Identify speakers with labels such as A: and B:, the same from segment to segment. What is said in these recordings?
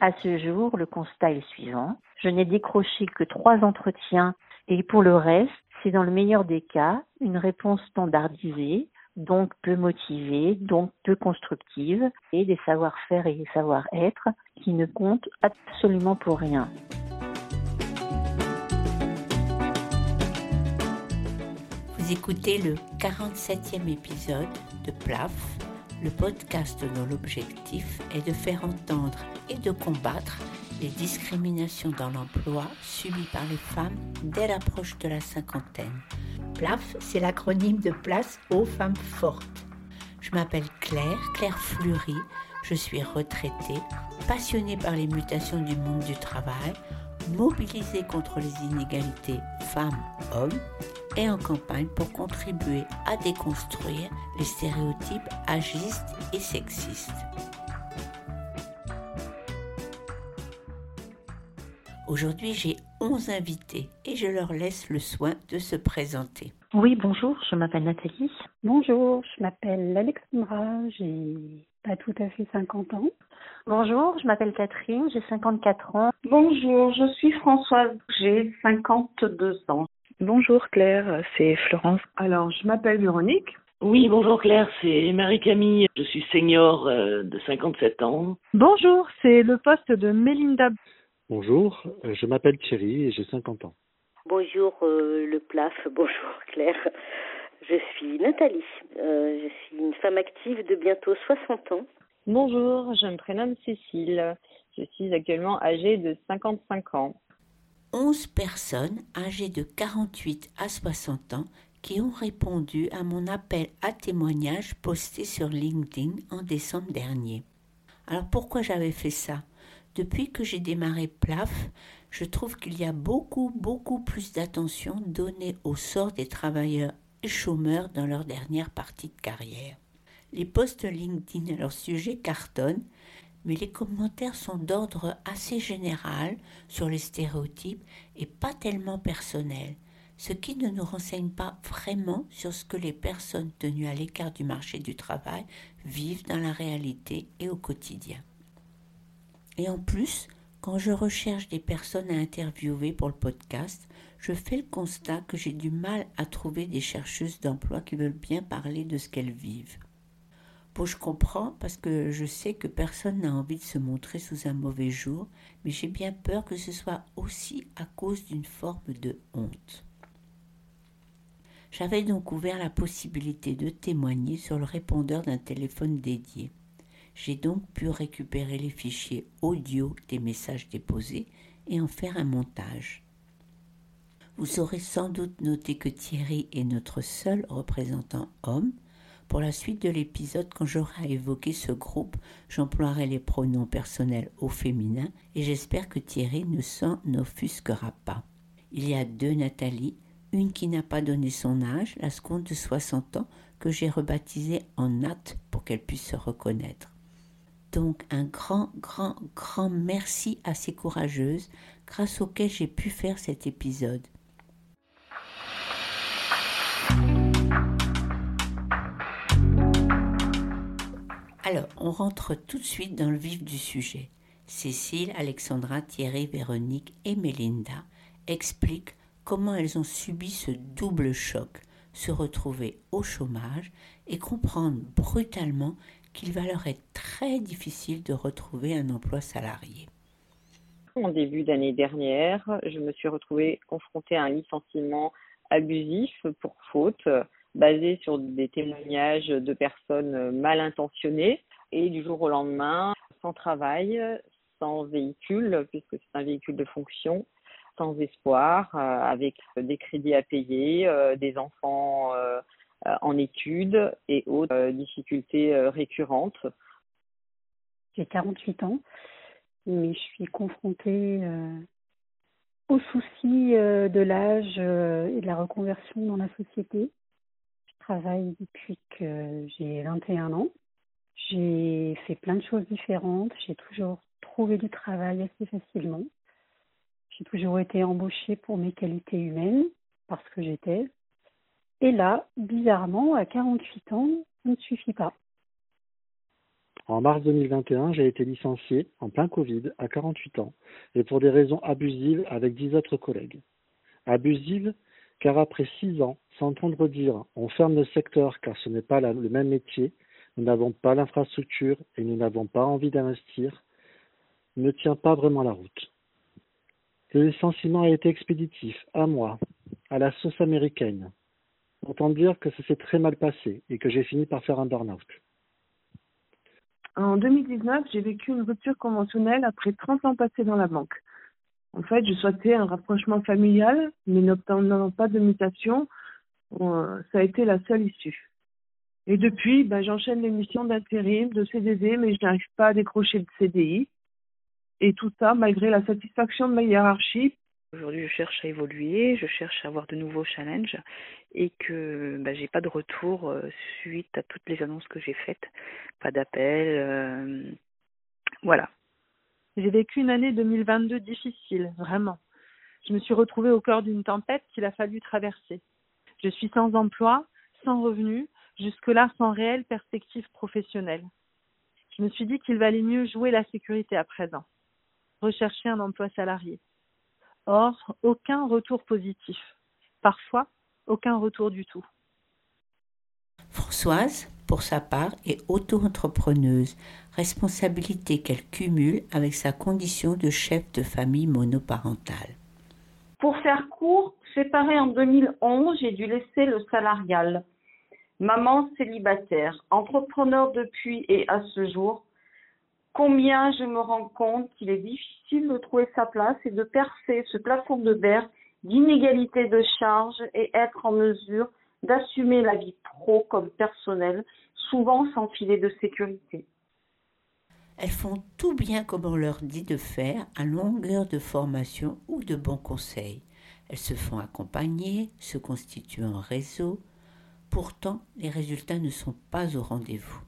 A: À ce jour, le constat est le suivant. Je n'ai décroché que trois entretiens et pour le reste, c'est dans le meilleur des cas une réponse standardisée, donc peu motivée, donc peu constructive, et des savoir-faire et des savoir-être qui ne comptent absolument pour rien.
B: Vous écoutez le 47e épisode de PLAF, le podcast dont l'objectif est de faire entendre et de combattre les discriminations dans l'emploi subies par les femmes dès l'approche de la cinquantaine. PLAF, c'est l'acronyme de Place aux femmes fortes. Je m'appelle Claire, Claire Fleury, je suis retraitée, passionnée par les mutations du monde du travail, mobilisée contre les inégalités femmes-hommes et en campagne pour contribuer à déconstruire les stéréotypes agistes et sexistes. Aujourd'hui, j'ai 11 invités et je leur laisse le soin de se présenter.
A: Oui, bonjour, je m'appelle Nathalie.
C: Bonjour, je m'appelle Alexandra, j'ai pas tout à fait 50 ans.
A: Bonjour, je m'appelle Catherine, j'ai 54 ans.
D: Bonjour, je suis Françoise, j'ai 52 ans.
E: Bonjour Claire, c'est Florence.
F: Alors, je m'appelle Véronique.
G: Oui, bonjour Claire, c'est Marie-Camille. Je suis senior euh, de 57 ans.
H: Bonjour, c'est le poste de Mélinda.
I: Bonjour, euh, je m'appelle Thierry et j'ai 50 ans.
J: Bonjour euh, le PLAF, bonjour Claire. Je suis Nathalie. Euh, je suis une femme active de bientôt 60 ans.
K: Bonjour, je me prénomme Cécile. Je suis actuellement âgée de 55 ans.
B: 11 personnes âgées de 48 à 60 ans qui ont répondu à mon appel à témoignage posté sur LinkedIn en décembre dernier. Alors pourquoi j'avais fait ça? Depuis que j'ai démarré PLAF, je trouve qu'il y a beaucoup, beaucoup plus d'attention donnée au sort des travailleurs et chômeurs dans leur dernière partie de carrière. Les posts LinkedIn à leur sujet cartonnent, mais les commentaires sont d'ordre assez général sur les stéréotypes et pas tellement personnels, ce qui ne nous renseigne pas vraiment sur ce que les personnes tenues à l'écart du marché du travail vivent dans la réalité et au quotidien. Et en plus, quand je recherche des personnes à interviewer pour le podcast, je fais le constat que j'ai du mal à trouver des chercheuses d'emploi qui veulent bien parler de ce qu'elles vivent. Je comprends parce que je sais que personne n'a envie de se montrer sous un mauvais jour, mais j'ai bien peur que ce soit aussi à cause d'une forme de honte. J'avais donc ouvert la possibilité de témoigner sur le répondeur d'un téléphone dédié. J'ai donc pu récupérer les fichiers audio des messages déposés et en faire un montage. Vous aurez sans doute noté que Thierry est notre seul représentant homme. Pour la suite de l'épisode, quand j'aurai évoqué ce groupe, j'emploierai les pronoms personnels au féminin et j'espère que Thierry ne s'en offusquera pas. Il y a deux Nathalie, une qui n'a pas donné son âge, la seconde de 60 ans, que j'ai rebaptisée en Nat pour qu'elle puisse se reconnaître. Donc un grand, grand, grand merci à ces courageuses grâce auxquelles j'ai pu faire cet épisode. Alors, on rentre tout de suite dans le vif du sujet. Cécile, Alexandra, Thierry, Véronique et Mélinda expliquent comment elles ont subi ce double choc, se retrouver au chômage et comprendre brutalement qu'il va leur être très difficile de retrouver un emploi salarié.
K: En début d'année dernière, je me suis retrouvée confrontée à un licenciement abusif pour faute, basé sur des témoignages de personnes mal intentionnées et du jour au lendemain, sans travail, sans véhicule, puisque c'est un véhicule de fonction, sans espoir, euh, avec des crédits à payer, euh, des enfants euh, euh, en études et autres euh, difficultés euh, récurrentes.
C: J'ai 48 ans, mais je suis confrontée aux soucis de l'âge et de la reconversion dans la société. Travaille depuis que j'ai 21 ans. J'ai fait plein de choses différentes. J'ai toujours trouvé du travail assez facilement. J'ai toujours été embauchée pour mes qualités humaines, parce que j'étais. Et là, bizarrement, à 48 ans, ça ne suffit pas.
I: En mars 2021, j'ai été licencié en plein Covid à 48 ans et pour des raisons abusives avec dix autres collègues. Abusives car après six ans, s'entendre dire on ferme le secteur car ce n'est pas le même métier, nous n'avons pas l'infrastructure et nous n'avons pas envie d'investir, ne tient pas vraiment la route. Le licenciement a été expéditif, à moi, à la sauce américaine. Autant dire que ça s'est très mal passé et que j'ai fini par faire un burn-out.
F: En 2019, j'ai vécu une rupture conventionnelle après 30 ans passés dans la banque. En fait, je souhaitais un rapprochement familial, mais n'obtenant pas de mutation, ça a été la seule issue. Et depuis, ben, j'enchaîne les missions d'intérim, de CDD, mais je n'arrive pas à décrocher de CDI. Et tout ça malgré la satisfaction de ma hiérarchie.
E: Aujourd'hui, je cherche à évoluer, je cherche à avoir de nouveaux challenges et que ben, j'ai pas de retour euh, suite à toutes les annonces que j'ai faites. Pas d'appel. Euh, voilà.
H: J'ai vécu une année 2022 difficile, vraiment. Je me suis retrouvée au cœur d'une tempête qu'il a fallu traverser. Je suis sans emploi, sans revenu, jusque-là sans réelle perspective professionnelle. Je me suis dit qu'il valait mieux jouer la sécurité à présent, rechercher un emploi salarié. Or, aucun retour positif. Parfois, aucun retour du tout.
B: Françoise, pour sa part, est auto-entrepreneuse, responsabilité qu'elle cumule avec sa condition de chef de famille monoparentale.
D: Pour faire court, séparée en 2011, j'ai dû laisser le salarial. Maman célibataire, entrepreneur depuis et à ce jour, combien je me rends compte qu'il est difficile de trouver sa place et de percer ce plafond de verre d'inégalité de charges et être en mesure d'assumer la vie pro comme personnelle, souvent sans filet de sécurité.
B: Elles font tout bien comme on leur dit de faire à longueur de formation ou de bons conseils. Elles se font accompagner, se constituent un réseau. Pourtant, les résultats ne sont pas au rendez-vous.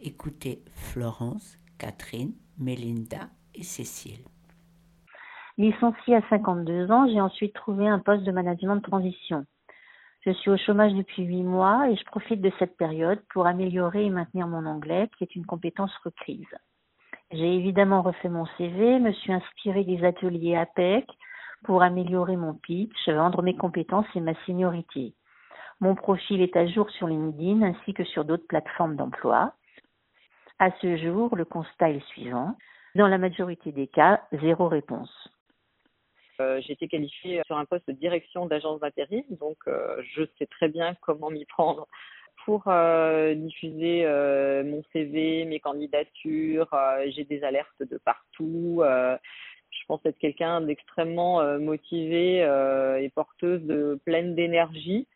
B: Écoutez Florence, Catherine, Mélinda et Cécile.
A: Licenciée à 52 ans, j'ai ensuite trouvé un poste de management de transition. Je suis au chômage depuis huit mois et je profite de cette période pour améliorer et maintenir mon anglais, qui est une compétence requise. J'ai évidemment refait mon CV, me suis inspiré des ateliers APEC pour améliorer mon pitch, vendre mes compétences et ma seniorité. Mon profil est à jour sur LinkedIn ainsi que sur d'autres plateformes d'emploi. À ce jour, le constat est le suivant. Dans la majorité des cas, zéro réponse.
K: Euh, j'ai été qualifiée sur un poste de direction d'agence d'intérim, donc euh, je sais très bien comment m'y prendre pour euh, diffuser mon CV, mes candidatures. j'ai des alertes de partout. je pense être quelqu'un d'extrêmement motivé et porteuse de pleine d'énergie.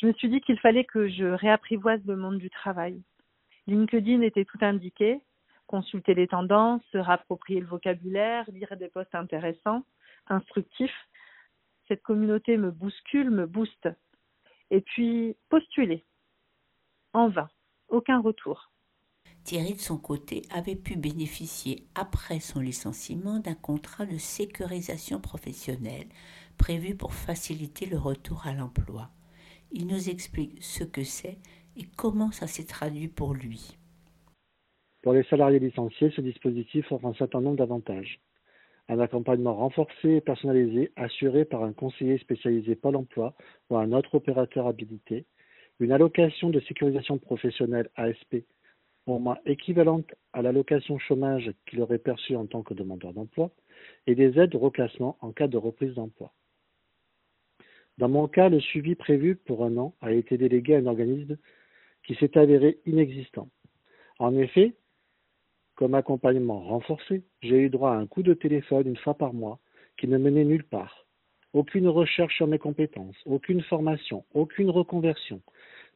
H: Je me suis dit qu'il fallait que je réapprivoise le monde du travail. LinkedIn était tout indiqué, consulter les tendances, se rapproprier le vocabulaire, lire des posts intéressants instructif. Cette communauté me bouscule, me booste. Et puis, postuler. En vain. Aucun retour.
B: Thierry, de son côté, avait pu bénéficier, après son licenciement, d'un contrat de sécurisation professionnelle prévu pour faciliter le retour à l'emploi. Il nous explique ce que c'est et comment ça s'est traduit pour lui.
I: Pour les salariés licenciés, ce dispositif offre un certain nombre d'avantages un accompagnement renforcé et personnalisé assuré par un conseiller spécialisé Pôle emploi ou un autre opérateur habilité, une allocation de sécurisation professionnelle ASP au moins équivalente à l'allocation chômage qu'il aurait perçue en tant que demandeur d'emploi, et des aides de reclassement en cas de reprise d'emploi. Dans mon cas, le suivi prévu pour un an a été délégué à un organisme qui s'est avéré inexistant. En effet, comme accompagnement renforcé, j'ai eu droit à un coup de téléphone une fois par mois qui ne menait nulle part. Aucune recherche sur mes compétences, aucune formation, aucune reconversion.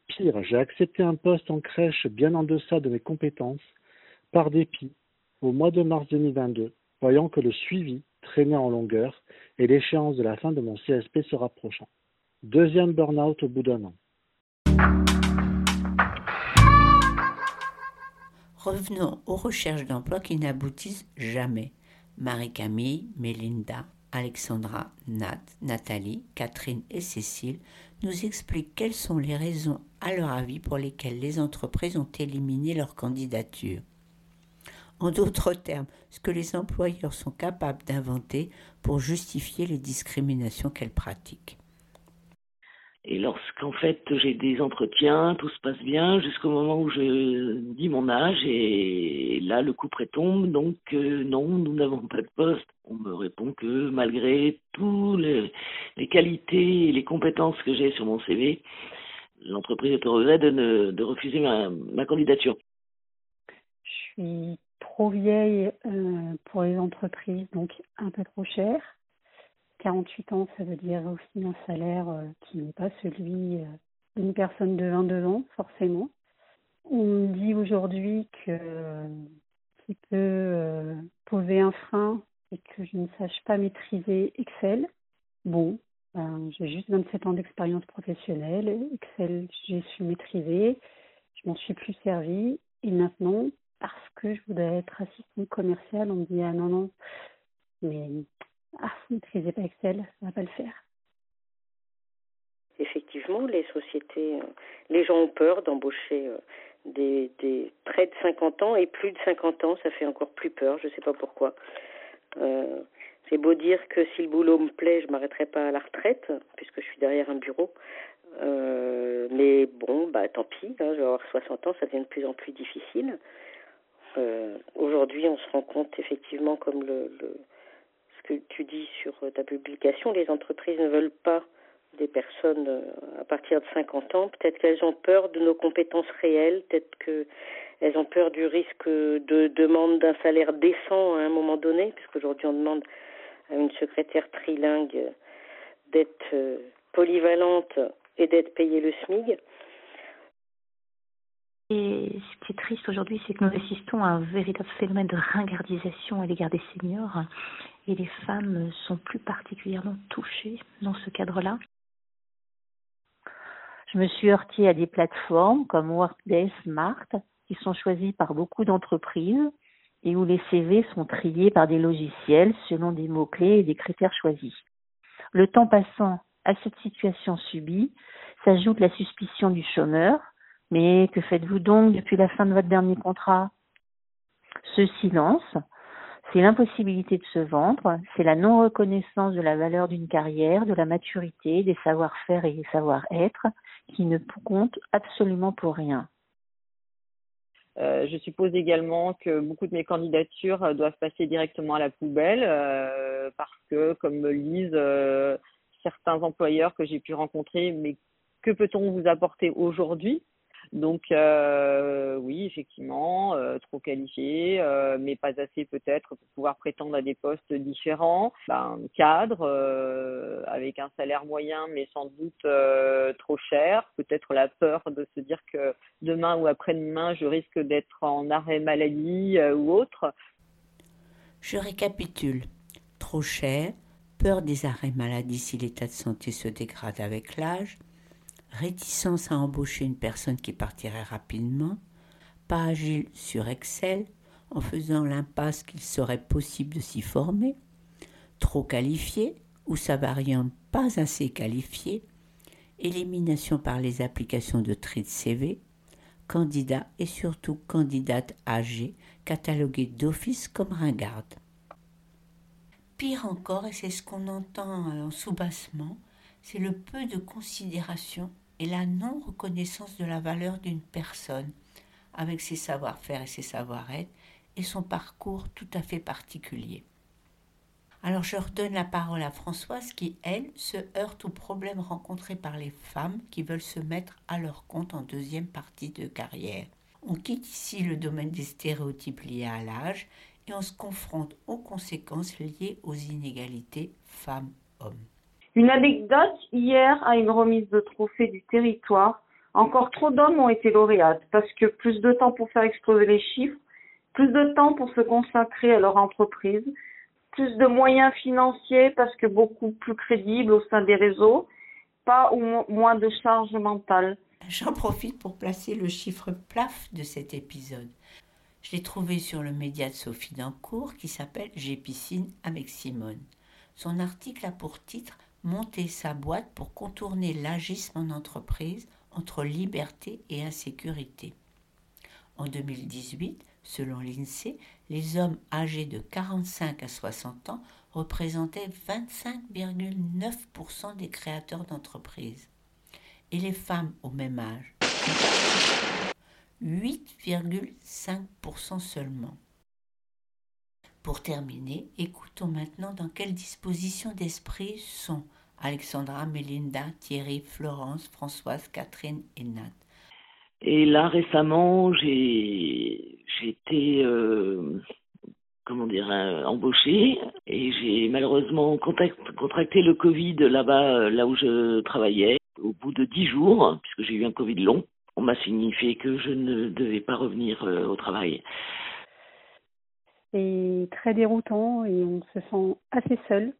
I: Pire, j'ai accepté un poste en crèche bien en deçà de mes compétences, par dépit, au mois de mars 2022, voyant que le suivi traînait en longueur et l'échéance de la fin de mon CSP se rapprochant. Deuxième burn-out au bout d'un an.
B: Revenons aux recherches d'emploi qui n'aboutissent jamais. Marie-Camille, Mélinda, Alexandra, Nat, Nathalie, Catherine et Cécile nous expliquent quelles sont les raisons, à leur avis, pour lesquelles les entreprises ont éliminé leur candidature. En d'autres termes, ce que les employeurs sont capables d'inventer pour justifier les discriminations qu'elles pratiquent.
G: Et lorsqu'en fait j'ai des entretiens, tout se passe bien jusqu'au moment où je dis mon âge et là le coup près tombe, donc euh, non, nous n'avons pas de poste. On me répond que malgré toutes les, qualités et les compétences que j'ai sur mon CV, l'entreprise est de, ne, de refuser ma, ma, candidature.
C: Je suis trop vieille euh, pour les entreprises, donc un peu trop chère. 48 ans, ça veut dire aussi un salaire euh, qui n'est pas celui euh, d'une personne de 22 ans, forcément. On me dit aujourd'hui que qui peut euh, poser un frein et que je ne sache pas maîtriser Excel. Bon, ben, j'ai juste 27 ans d'expérience professionnelle. Excel, j'ai su maîtriser. Je m'en suis plus servi. Et maintenant, parce que je voudrais être assistante commerciale, on me dit ah non non, mais ah, maîtrisez pas Excel, ça va pas le faire.
J: Effectivement, les sociétés, euh, les gens ont peur d'embaucher euh, des, des près de 50 ans et plus de 50 ans, ça fait encore plus peur, je ne sais pas pourquoi. Euh, c'est beau dire que si le boulot me plaît, je m'arrêterai pas à la retraite, puisque je suis derrière un bureau. Mais bon, bah tant pis, hein, je vais avoir 60 ans, ça devient de plus en plus difficile. Aujourd'hui, on se rend compte effectivement, comme le que tu dis sur ta publication, les entreprises ne veulent pas des personnes euh, à partir de 50 ans. Peut-être qu'elles ont peur de nos compétences réelles, peut-être qu'elles ont peur du risque de demande d'un salaire décent à un moment donné, puisqu'aujourd'hui on demande à une secrétaire trilingue d'être euh, polyvalente et d'être payée le SMIG.
A: Et ce qui est triste aujourd'hui, c'est que nous assistons à un véritable phénomène de ringardisation à l'égard des seniors et les femmes sont plus particulièrement touchées dans ce cadre-là. Je me suis heurtée à des plateformes comme Workday Smart qui sont choisies par beaucoup d'entreprises et où les CV sont triés par des logiciels selon des mots-clés et des critères choisis. Le temps passant à cette situation subie s'ajoute la suspicion du chômeur mais que faites-vous donc depuis la fin de votre dernier contrat? Ce silence, c'est l'impossibilité de se vendre, c'est la non-reconnaissance de la valeur d'une carrière, de la maturité, des savoir-faire et des savoir-être qui ne comptent absolument pour rien.
K: Euh, je suppose également que beaucoup de mes candidatures doivent passer directement à la poubelle euh, parce que, comme me euh, certains employeurs que j'ai pu rencontrer, mais que peut-on vous apporter aujourd'hui? Donc euh, oui, effectivement, euh, trop qualifié, euh, mais pas assez peut-être pour pouvoir prétendre à des postes différents. Ben, cadre avec un salaire moyen, mais sans doute trop cher. Peut-être la peur de se dire que demain ou après-demain, je risque d'être en arrêt maladie ou autre.
B: Je récapitule. Trop cher, peur des arrêts maladie si l'état de santé se dégrade avec l'âge, réticence à embaucher une personne qui partirait rapidement, pas agile sur Excel, en faisant l'impasse qu'il serait possible de s'y former, trop qualifié ou sa variante pas assez qualifiée, élimination par les applications de tri de CV, candidat et surtout candidate âgée cataloguée d'office comme ringarde. Pire encore, et c'est ce qu'on entend en sous-bassement, c'est le peu de considération et la non-reconnaissance de la valeur d'une personne avec ses savoir-faire et ses savoir-être et son parcours tout à fait particulier. Alors je redonne la parole à Françoise qui, elle, se heurte aux problèmes rencontrés par les femmes qui veulent se mettre à leur compte en deuxième partie de carrière. On quitte ici le domaine des stéréotypes liés à l'âge et on se confronte aux conséquences liées aux inégalités femmes-hommes.
D: Une anecdote, hier, à une remise de trophée du territoire, encore trop d'hommes ont été lauréates parce que plus de temps pour faire exploser les chiffres, plus de temps pour se consacrer à leur entreprise, plus de moyens financiers parce que beaucoup plus crédibles au sein des réseaux, pas ou moins de charges mentales.
B: J'en profite pour placer le chiffre plaf de cet épisode. Je l'ai trouvé sur le média de Sophie Dancourt qui s'appelle J'ai piscine avec Simone. Son article a pour titre monter sa boîte pour contourner l'agisme en entreprise entre liberté et insécurité. En 2018, selon l'INSEE, les hommes âgés de 45 à 60 ans représentaient 25,9% des créateurs d'entreprises et les femmes au même âge 8,5% seulement. Pour terminer, écoutons maintenant dans quelle disposition d'esprit sont Alexandra, Mélinda, Thierry, Florence, Françoise, Catherine et Nat.
G: Et là, récemment, j'ai été, euh, comment dire, euh, embauchée et j'ai malheureusement contracté le Covid là-bas, euh, là où je travaillais. Au bout de dix jours, puisque j'ai eu un Covid long, on m'a signifié que je ne devais pas revenir au travail.
C: C'est très déroutant et on se sent assez seul,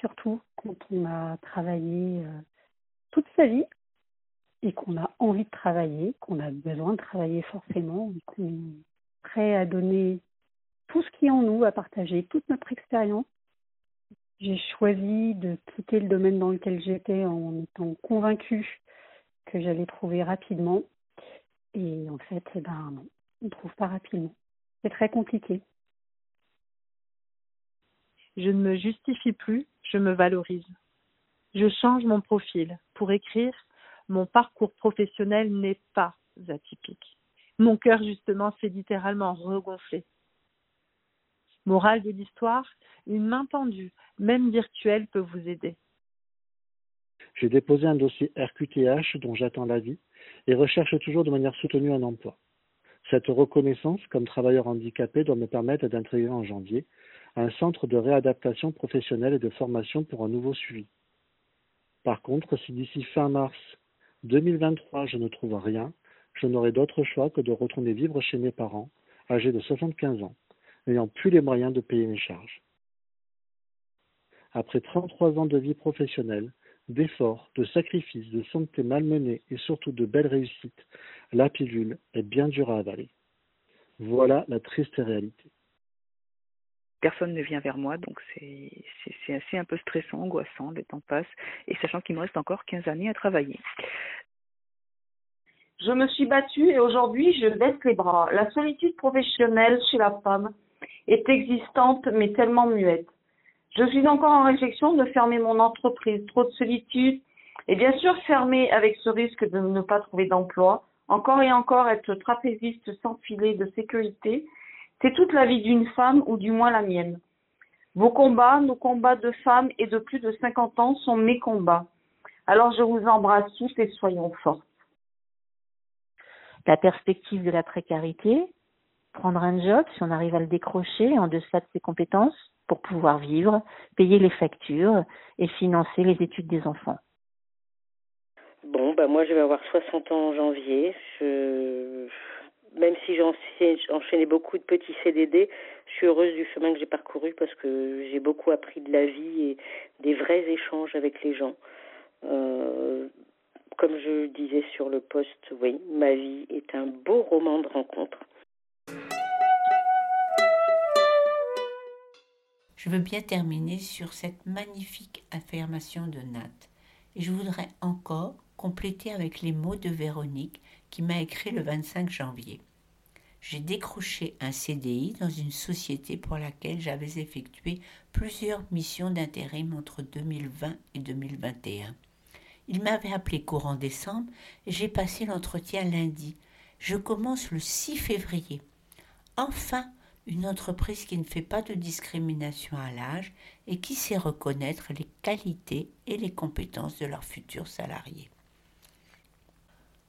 C: surtout quand on a travaillé toute sa vie et qu'on a envie de travailler, qu'on a besoin de travailler forcément, qu'on est prêt à donner tout ce qui est en nous, à partager toute notre expérience. J'ai choisi de quitter le domaine dans lequel j'étais en étant convaincue que j'allais trouver rapidement. Et en fait, eh ben non, on ne trouve pas rapidement. C'est très compliqué.
H: Je ne me justifie plus, je me valorise. Je change mon profil pour écrire mon parcours professionnel n'est pas atypique. Mon cœur, justement, s'est littéralement regonflé. Morale de l'histoire, une main tendue, même virtuelle, peut vous aider.
I: J'ai déposé un dossier RQTH dont j'attends l'avis et recherche toujours de manière soutenue un emploi. Cette reconnaissance comme travailleur handicapé doit me permettre d'intégrer en janvier un centre de réadaptation professionnelle et de formation pour un nouveau suivi. Par contre, si d'ici fin mars 2023, je ne trouve rien, je n'aurai d'autre choix que de retourner vivre chez mes parents, âgés de 75 ans, n'ayant plus les moyens de payer mes charges. Après 33 ans de vie professionnelle, d'efforts, de sacrifices, de santé malmenée et surtout de belles réussites, la pilule est bien dure à avaler. Voilà la triste réalité.
E: Personne ne vient vers moi, donc c'est assez un peu stressant, angoissant, le temps passe, et sachant qu'il me reste encore 15 années à travailler.
D: Je me suis battue et aujourd'hui je baisse les bras. La solitude professionnelle chez la femme est existante mais tellement muette. Je suis encore en réflexion de fermer mon entreprise. Trop de solitude et bien sûr fermer avec ce risque de ne pas trouver d'emploi. Encore et encore être trapéziste sans filet de sécurité, c'est toute la vie d'une femme ou du moins la mienne. Vos combats, nos combats de femmes et de plus de 50 ans sont mes combats. Alors je vous embrasse tous et soyons forts
A: la perspective de la précarité, prendre un job si on arrive à le décrocher en deçà de ses compétences pour pouvoir vivre, payer les factures et financer les études des enfants.
J: Bon, bah moi je vais avoir 60 ans en janvier. Je... Même si j'ai enchaîné beaucoup de petits CDD, je suis heureuse du chemin que j'ai parcouru parce que j'ai beaucoup appris de la vie et des vrais échanges avec les gens. Euh, comme je disais sur le poste, oui, ma vie est un beau roman de rencontre.
B: Je veux bien terminer sur cette magnifique affirmation de Nat. Et je voudrais encore compléter avec les mots de Véronique qui m'a écrit le 25 janvier. J'ai décroché un CDI dans une société pour laquelle j'avais effectué plusieurs missions d'intérim entre 2020 et 2021. Il m'avait appelé courant décembre et j'ai passé l'entretien lundi. Je commence le 6 février. Enfin, une entreprise qui ne fait pas de discrimination à l'âge et qui sait reconnaître les qualités et les compétences de leurs futurs salariés.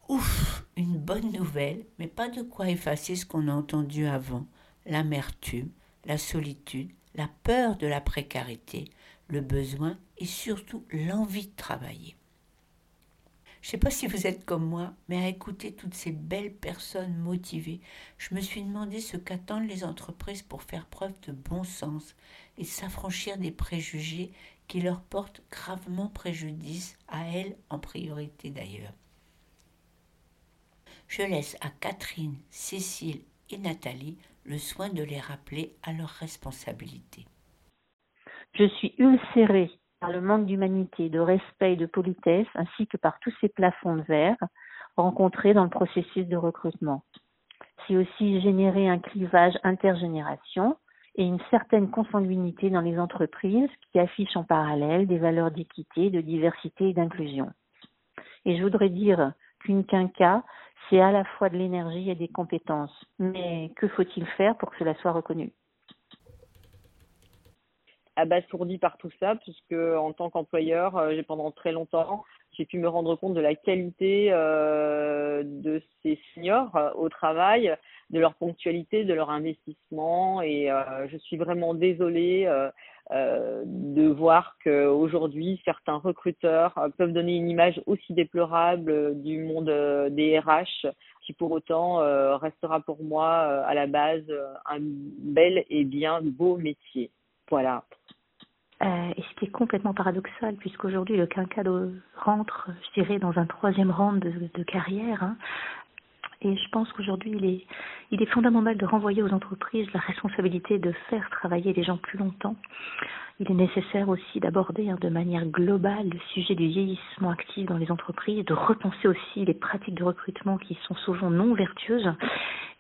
B: Ouf, une bonne nouvelle, mais pas de quoi effacer ce qu'on a entendu avant, l'amertume, la solitude, la peur de la précarité, le besoin et surtout l'envie de travailler. Je ne sais pas si vous êtes comme moi, mais à écouter toutes ces belles personnes motivées, je me suis demandé ce qu'attendent les entreprises pour faire preuve de bon sens et s'affranchir des préjugés qui leur portent gravement préjudice, à elles en priorité d'ailleurs. Je laisse à Catherine, Cécile et Nathalie le soin de les rappeler à leurs responsabilités.
A: Je suis ulcérée par le manque d'humanité, de respect et de politesse, ainsi que par tous ces plafonds de verre rencontrés dans le processus de recrutement.
L: puis aussi générer un clivage intergénération et une certaine consanguinité dans les entreprises qui affichent en parallèle des valeurs d'équité, de diversité et d'inclusion. Et je voudrais dire qu'une quinca, c'est à la fois de l'énergie et des compétences. Mais que faut-il faire pour que cela soit reconnu?
K: Abasourdi par tout ça, puisque en tant qu'employeur, euh, j'ai pendant très longtemps, j'ai pu me rendre compte de la qualité euh, de ces seniors euh, au travail, de leur ponctualité, de leur investissement, et je suis vraiment désolée de voir qu'aujourd'hui certains recruteurs peuvent donner une image aussi déplorable du monde des RH, qui pour autant restera pour moi à la base un bel et bien beau métier. Voilà.
L: Euh, et ce qui est complètement paradoxal, puisqu'aujourd'hui le quinquado rentre, je dirais, dans un troisième rang de, de carrière. Hein. Et je pense qu'aujourd'hui, il est, il est fondamental de renvoyer aux entreprises la responsabilité de faire travailler les gens plus longtemps. Il est nécessaire aussi d'aborder hein, de manière globale le sujet du vieillissement actif dans les entreprises, de repenser aussi les pratiques de recrutement qui sont souvent non vertueuses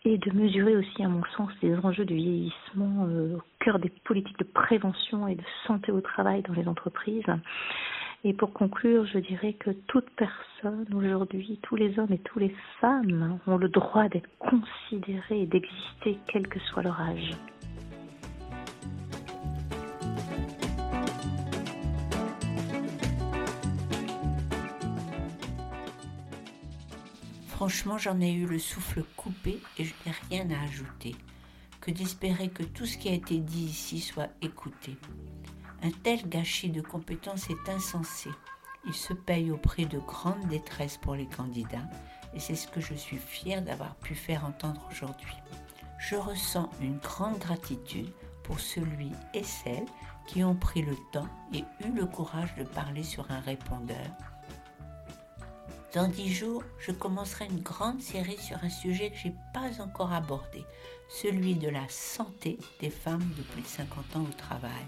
L: et de mesurer aussi, à mon sens, les enjeux du vieillissement euh, au cœur des politiques de prévention et de santé au travail dans les entreprises. Et pour conclure, je dirais que toute personne aujourd'hui, tous les hommes et toutes les femmes ont le droit d'être considérés et d'exister quel que soit leur âge.
B: Franchement, j'en ai eu le souffle coupé et je n'ai rien à ajouter. Que d'espérer que tout ce qui a été dit ici soit écouté. Un tel gâchis de compétences est insensé. Il se paye au prix de grande détresse pour les candidats et c'est ce que je suis fière d'avoir pu faire entendre aujourd'hui. Je ressens une grande gratitude pour celui et celle qui ont pris le temps et eu le courage de parler sur un répondeur dans dix jours, je commencerai une grande série sur un sujet que je n'ai pas encore abordé, celui de la santé des femmes de plus de 50 ans au travail.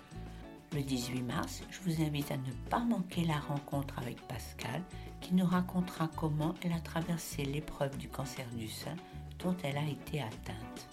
B: Le 18 mars, je vous invite à ne pas manquer la rencontre avec Pascal qui nous racontera comment elle a traversé l'épreuve du cancer du sein dont elle a été atteinte.